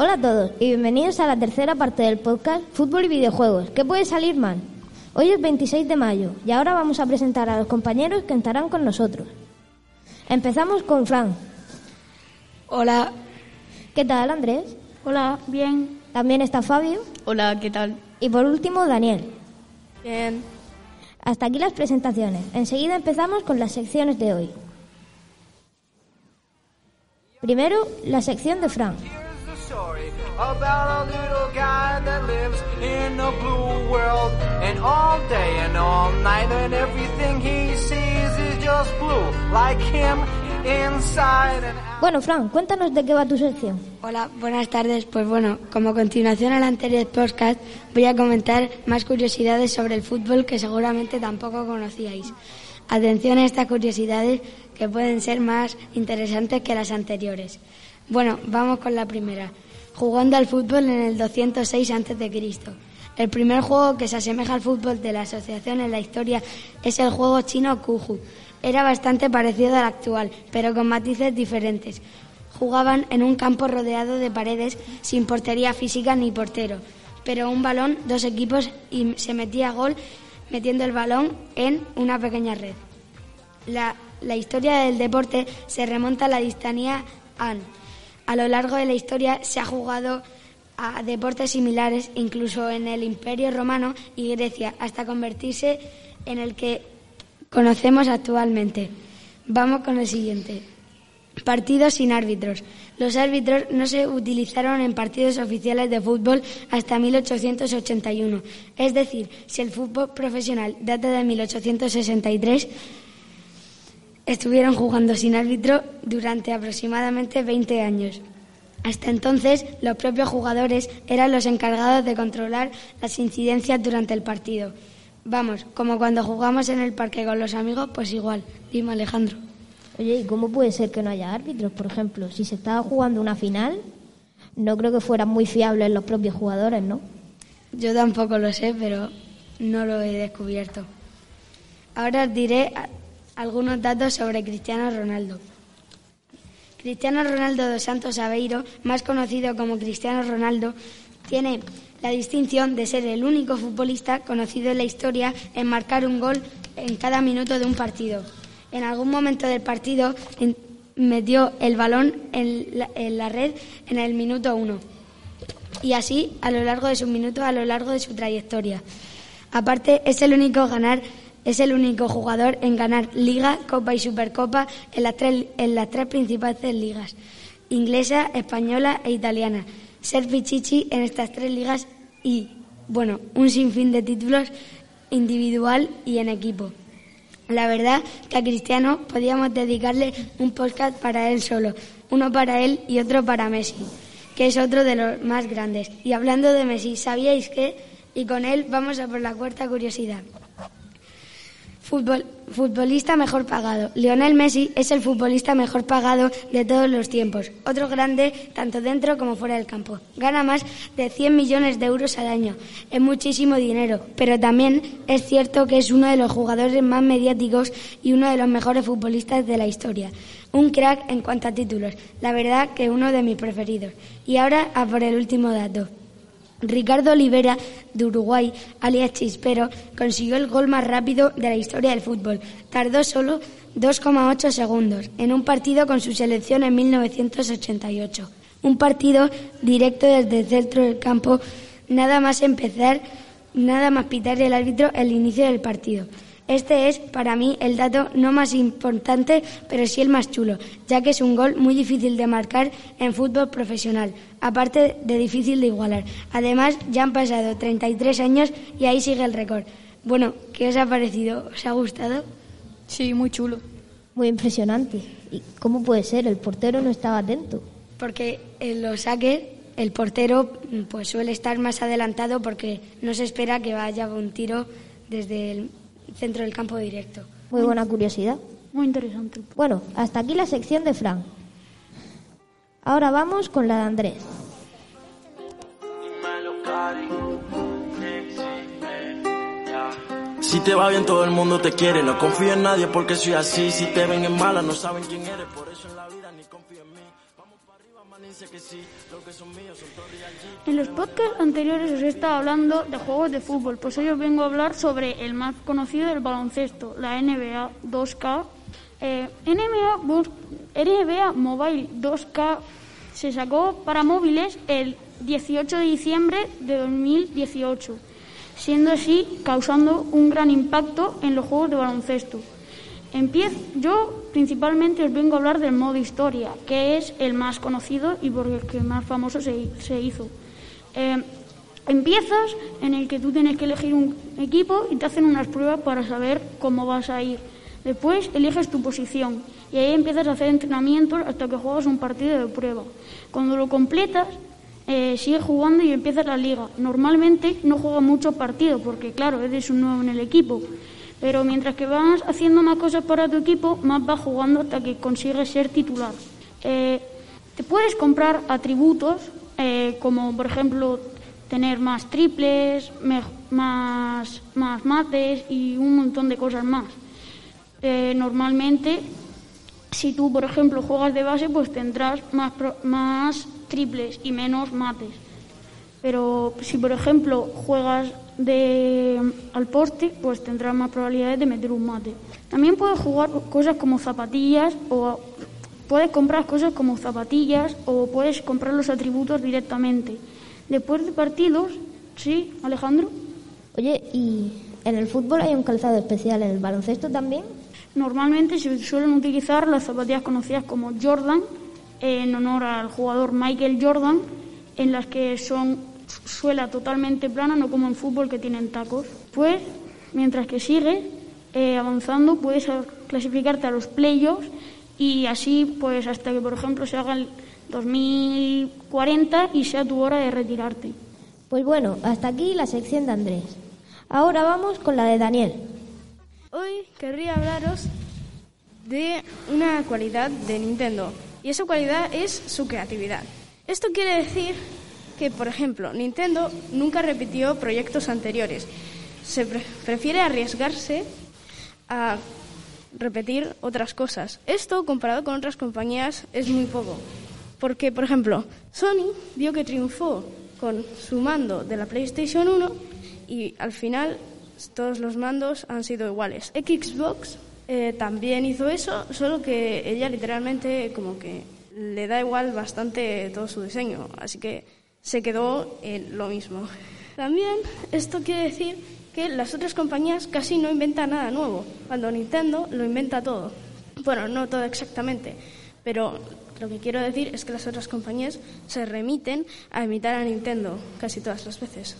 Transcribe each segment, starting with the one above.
Hola a todos y bienvenidos a la tercera parte del podcast Fútbol y Videojuegos. ¿Qué puede salir mal? Hoy es 26 de mayo y ahora vamos a presentar a los compañeros que estarán con nosotros. Empezamos con Fran. Hola. ¿Qué tal, Andrés? Hola, bien. También está Fabio. Hola, ¿qué tal? Y por último, Daniel. Bien. Hasta aquí las presentaciones. Enseguida empezamos con las secciones de hoy. Primero, la sección de Fran. Story about a little guy that lives in a blue world. And all day and all night, and everything he sees is just blue, like him inside and out. Bueno, Fran, cuéntanos de qué va tu sección. Hola, buenas tardes. Pues bueno, como continuación al anterior podcast, voy a comentar más curiosidades sobre el fútbol que seguramente tampoco conocíais. Atención a estas curiosidades que pueden ser más interesantes que las anteriores. Bueno, vamos con la primera. Jugando al fútbol en el 206 a.C. El primer juego que se asemeja al fútbol de la asociación en la historia es el juego chino Kuju. Era bastante parecido al actual, pero con matices diferentes. Jugaban en un campo rodeado de paredes sin portería física ni portero, pero un balón, dos equipos y se metía gol metiendo el balón en una pequeña red. La, la historia del deporte se remonta a la dinastía Han. A lo largo de la historia se ha jugado a deportes similares, incluso en el Imperio Romano y Grecia, hasta convertirse en el que conocemos actualmente. Vamos con el siguiente. Partidos sin árbitros. Los árbitros no se utilizaron en partidos oficiales de fútbol hasta 1881. Es decir, si el fútbol profesional data de 1863, estuvieron jugando sin árbitro durante aproximadamente 20 años. Hasta entonces, los propios jugadores eran los encargados de controlar las incidencias durante el partido. Vamos, como cuando jugamos en el parque con los amigos, pues igual. Dime, Alejandro. Oye, ¿y cómo puede ser que no haya árbitros? Por ejemplo, si se estaba jugando una final, no creo que fueran muy fiables los propios jugadores, ¿no? Yo tampoco lo sé, pero no lo he descubierto. Ahora os diré algunos datos sobre Cristiano Ronaldo. Cristiano Ronaldo dos Santos Aveiro, más conocido como Cristiano Ronaldo, tiene la distinción de ser el único futbolista conocido en la historia en marcar un gol en cada minuto de un partido. En algún momento del partido metió el balón en la, en la red en el minuto uno y así a lo largo de sus minutos, a lo largo de su trayectoria. Aparte, es el único ganar, es el único jugador en ganar Liga, Copa y Supercopa en las tres, principales ligas, inglesa, española e italiana. Ser pichichi en estas tres ligas y, bueno, un sinfín de títulos individual y en equipo. La verdad que a Cristiano podíamos dedicarle un podcast para él solo, uno para él y otro para Messi, que es otro de los más grandes. Y hablando de Messi, ¿sabíais que? Y con él vamos a por la cuarta curiosidad. Fútbol- futbolista mejor pagado. Lionel Messi es el futbolista mejor pagado de todos los tiempos. Otro grande tanto dentro como fuera del campo. Gana más de 100 millones de euros al año. Es muchísimo dinero, pero también es cierto que es uno de los jugadores más mediáticos y uno de los mejores futbolistas de la historia. Un crack en cuanto a títulos. La verdad que uno de mis preferidos. Y ahora a por el último dato. Ricardo Olivera, de Uruguay, alias Chispero, consiguió el gol más rápido de la historia del fútbol. Tardó solo 2,8 segundos en un partido con su selección en 1988. Un partido directo desde el centro del campo, nada más empezar, nada más pitar el árbitro el inicio del partido. Este es, para mí, el dato no más importante, pero sí el más chulo, ya que es un gol muy difícil de marcar en fútbol profesional, aparte de difícil de igualar. Además, ya han pasado 33 años y ahí sigue el récord. Bueno, ¿qué os ha parecido? ¿Os ha gustado? Sí, muy chulo. Muy impresionante. ¿Y cómo puede ser? El portero no estaba atento. Porque en los saques el portero pues suele estar más adelantado porque no se espera que vaya un tiro desde el centro del campo directo. Muy buena curiosidad. Muy interesante. Bueno, hasta aquí la sección de Fran. Ahora vamos con la de Andrés. Si te va bien todo el mundo te quiere, no confío en nadie porque soy así. Si te ven en mala no saben quién eres, por eso en la vida En los podcasts anteriores os he estado hablando de juegos de fútbol, pues hoy os vengo a hablar sobre el más conocido del baloncesto, la NBA 2K. Eh, NBA, NBA Mobile 2K se sacó para móviles el 18 de diciembre de 2018, siendo así causando un gran impacto en los juegos de baloncesto. Empiezo, yo principalmente os vengo a hablar del modo historia, que es el más conocido y por el que más famoso se, se hizo. Eh, empiezas en el que tú tienes que elegir un equipo y te hacen unas pruebas para saber cómo vas a ir. Después eliges tu posición y ahí empiezas a hacer entrenamientos hasta que juegas un partido de prueba. Cuando lo completas, eh, sigues jugando y empiezas la liga. Normalmente no juegas muchos partidos porque, claro, eres un nuevo en el equipo. Pero mientras que vas haciendo más cosas para tu equipo, más vas jugando hasta que consigues ser titular. Eh, te puedes comprar atributos eh, como, por ejemplo, tener más triples, más, más mates y un montón de cosas más. Eh, normalmente, si tú, por ejemplo, juegas de base, pues tendrás más, más triples y menos mates. Pero si, por ejemplo, juegas de, al poste, pues tendrás más probabilidades de meter un mate. También puedes jugar cosas como zapatillas o puedes comprar cosas como zapatillas o puedes comprar los atributos directamente. Después de partidos, ¿sí, Alejandro? Oye, ¿y en el fútbol hay un calzado especial? ¿En el baloncesto también? Normalmente se suelen utilizar las zapatillas conocidas como Jordan en honor al jugador Michael Jordan, en las que son suela totalmente plana, no como en fútbol que tienen tacos. Pues, mientras que sigues eh, avanzando, puedes clasificarte a los playoffs y así, pues, hasta que, por ejemplo, se haga el 2040 y sea tu hora de retirarte. Pues bueno, hasta aquí la sección de Andrés. Ahora vamos con la de Daniel. Hoy querría hablaros de una cualidad de Nintendo y esa cualidad es su creatividad. Esto quiere decir que, por ejemplo, Nintendo nunca repitió proyectos anteriores. Se pre- prefiere arriesgarse a repetir otras cosas. Esto, comparado con otras compañías, es muy poco. Porque, por ejemplo, Sony vio que triunfó con su mando de la PlayStation 1 y al final todos los mandos han sido iguales. Xbox eh, también hizo eso, solo que ella literalmente como que le da igual bastante todo su diseño, así que se quedó en lo mismo. También esto quiere decir que las otras compañías casi no inventan nada nuevo, cuando Nintendo lo inventa todo. Bueno, no todo exactamente, pero lo que quiero decir es que las otras compañías se remiten a imitar a Nintendo casi todas las veces.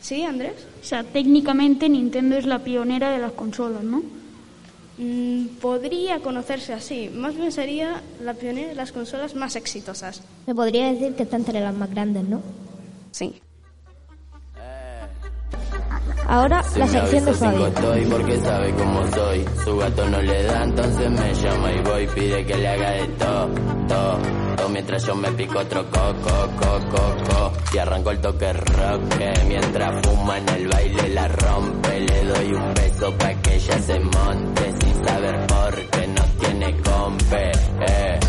¿Sí, Andrés? O sea, técnicamente Nintendo es la pionera de las consolas, ¿no? Mm, podría conocerse así. Más bien sería la pionera de las consolas más exitosas. Me podría decir que está entre las más grandes, ¿no? Sí. Ahora la sección de Fabi. estoy porque sabe cómo soy. Su gato no le da, entonces me llama y voy. Pide que le haga de todo, todo, todo. Mientras yo me pico otro coco, coco, coco. Y arranco el toque rock. que Mientras fuma en el baile la rompe. Le doy un beso pa' que ella se monte. Sin saber por qué no tiene compe. Eh.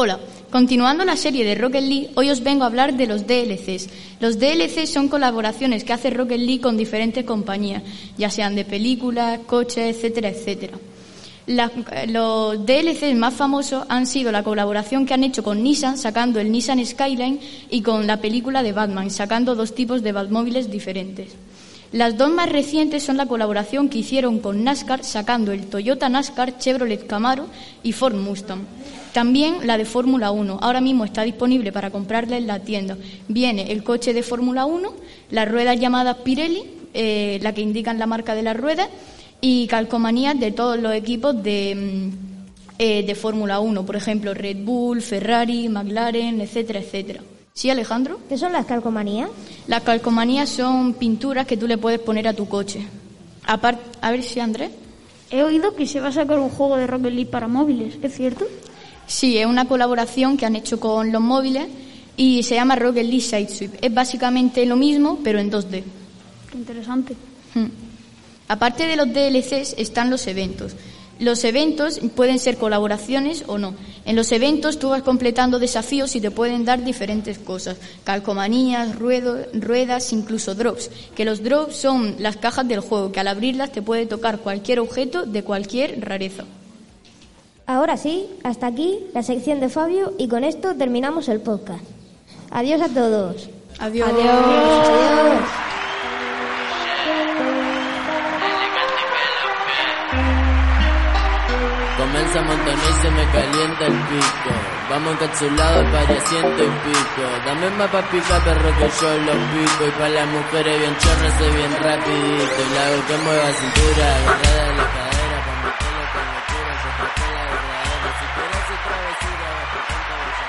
Hola, continuando la serie de Rocket League, hoy os vengo a hablar de los DLCs. Los DLCs son colaboraciones que hace Rocket League con diferentes compañías, ya sean de películas, coches, etcétera, etcétera. La- los DLCs más famosos han sido la colaboración que han hecho con Nissan, sacando el Nissan Skyline, y con la película de Batman, sacando dos tipos de Batmóviles diferentes. Las dos más recientes son la colaboración que hicieron con NASCAR sacando el Toyota NASCAR, Chevrolet Camaro y Ford Mustang. También la de Fórmula 1. Ahora mismo está disponible para comprarla en la tienda. Viene el coche de Fórmula 1, las ruedas llamadas Pirelli, eh, la que indican la marca de las ruedas, y calcomanías de todos los equipos de, mm, eh, de Fórmula 1. Por ejemplo, Red Bull, Ferrari, McLaren, etcétera, etcétera. ¿Sí, Alejandro? ¿Qué son las calcomanías? Las calcomanías son pinturas que tú le puedes poner a tu coche. Aparte, a ver si Andrés. He oído que se va a sacar un juego de Rocket League para móviles, ¿es cierto? Sí, es una colaboración que han hecho con los móviles y se llama Rocket League Sidesweep. Es básicamente lo mismo, pero en 2D. Qué interesante. Hmm. Aparte de los DLCs están los eventos. Los eventos pueden ser colaboraciones o no. En los eventos tú vas completando desafíos y te pueden dar diferentes cosas, calcomanías, ruedo- ruedas, incluso drops. Que los drops son las cajas del juego, que al abrirlas te puede tocar cualquier objeto de cualquier rareza. Ahora sí, hasta aquí la sección de Fabio y con esto terminamos el podcast. Adiós a todos. Adiós. Adiós. Comienza se me calienta el pico. Vamos encapsulados para ciento y pico. Dame más pa' pica, perro, que yo los pico. Y pa' las mujeres bien chorras, bien rapidito. Y la hago que mueva cintura, agarrada la cadera. Pa' meterle con locura, yo la verdadera. Si quieres hacer travesura, bellacera, se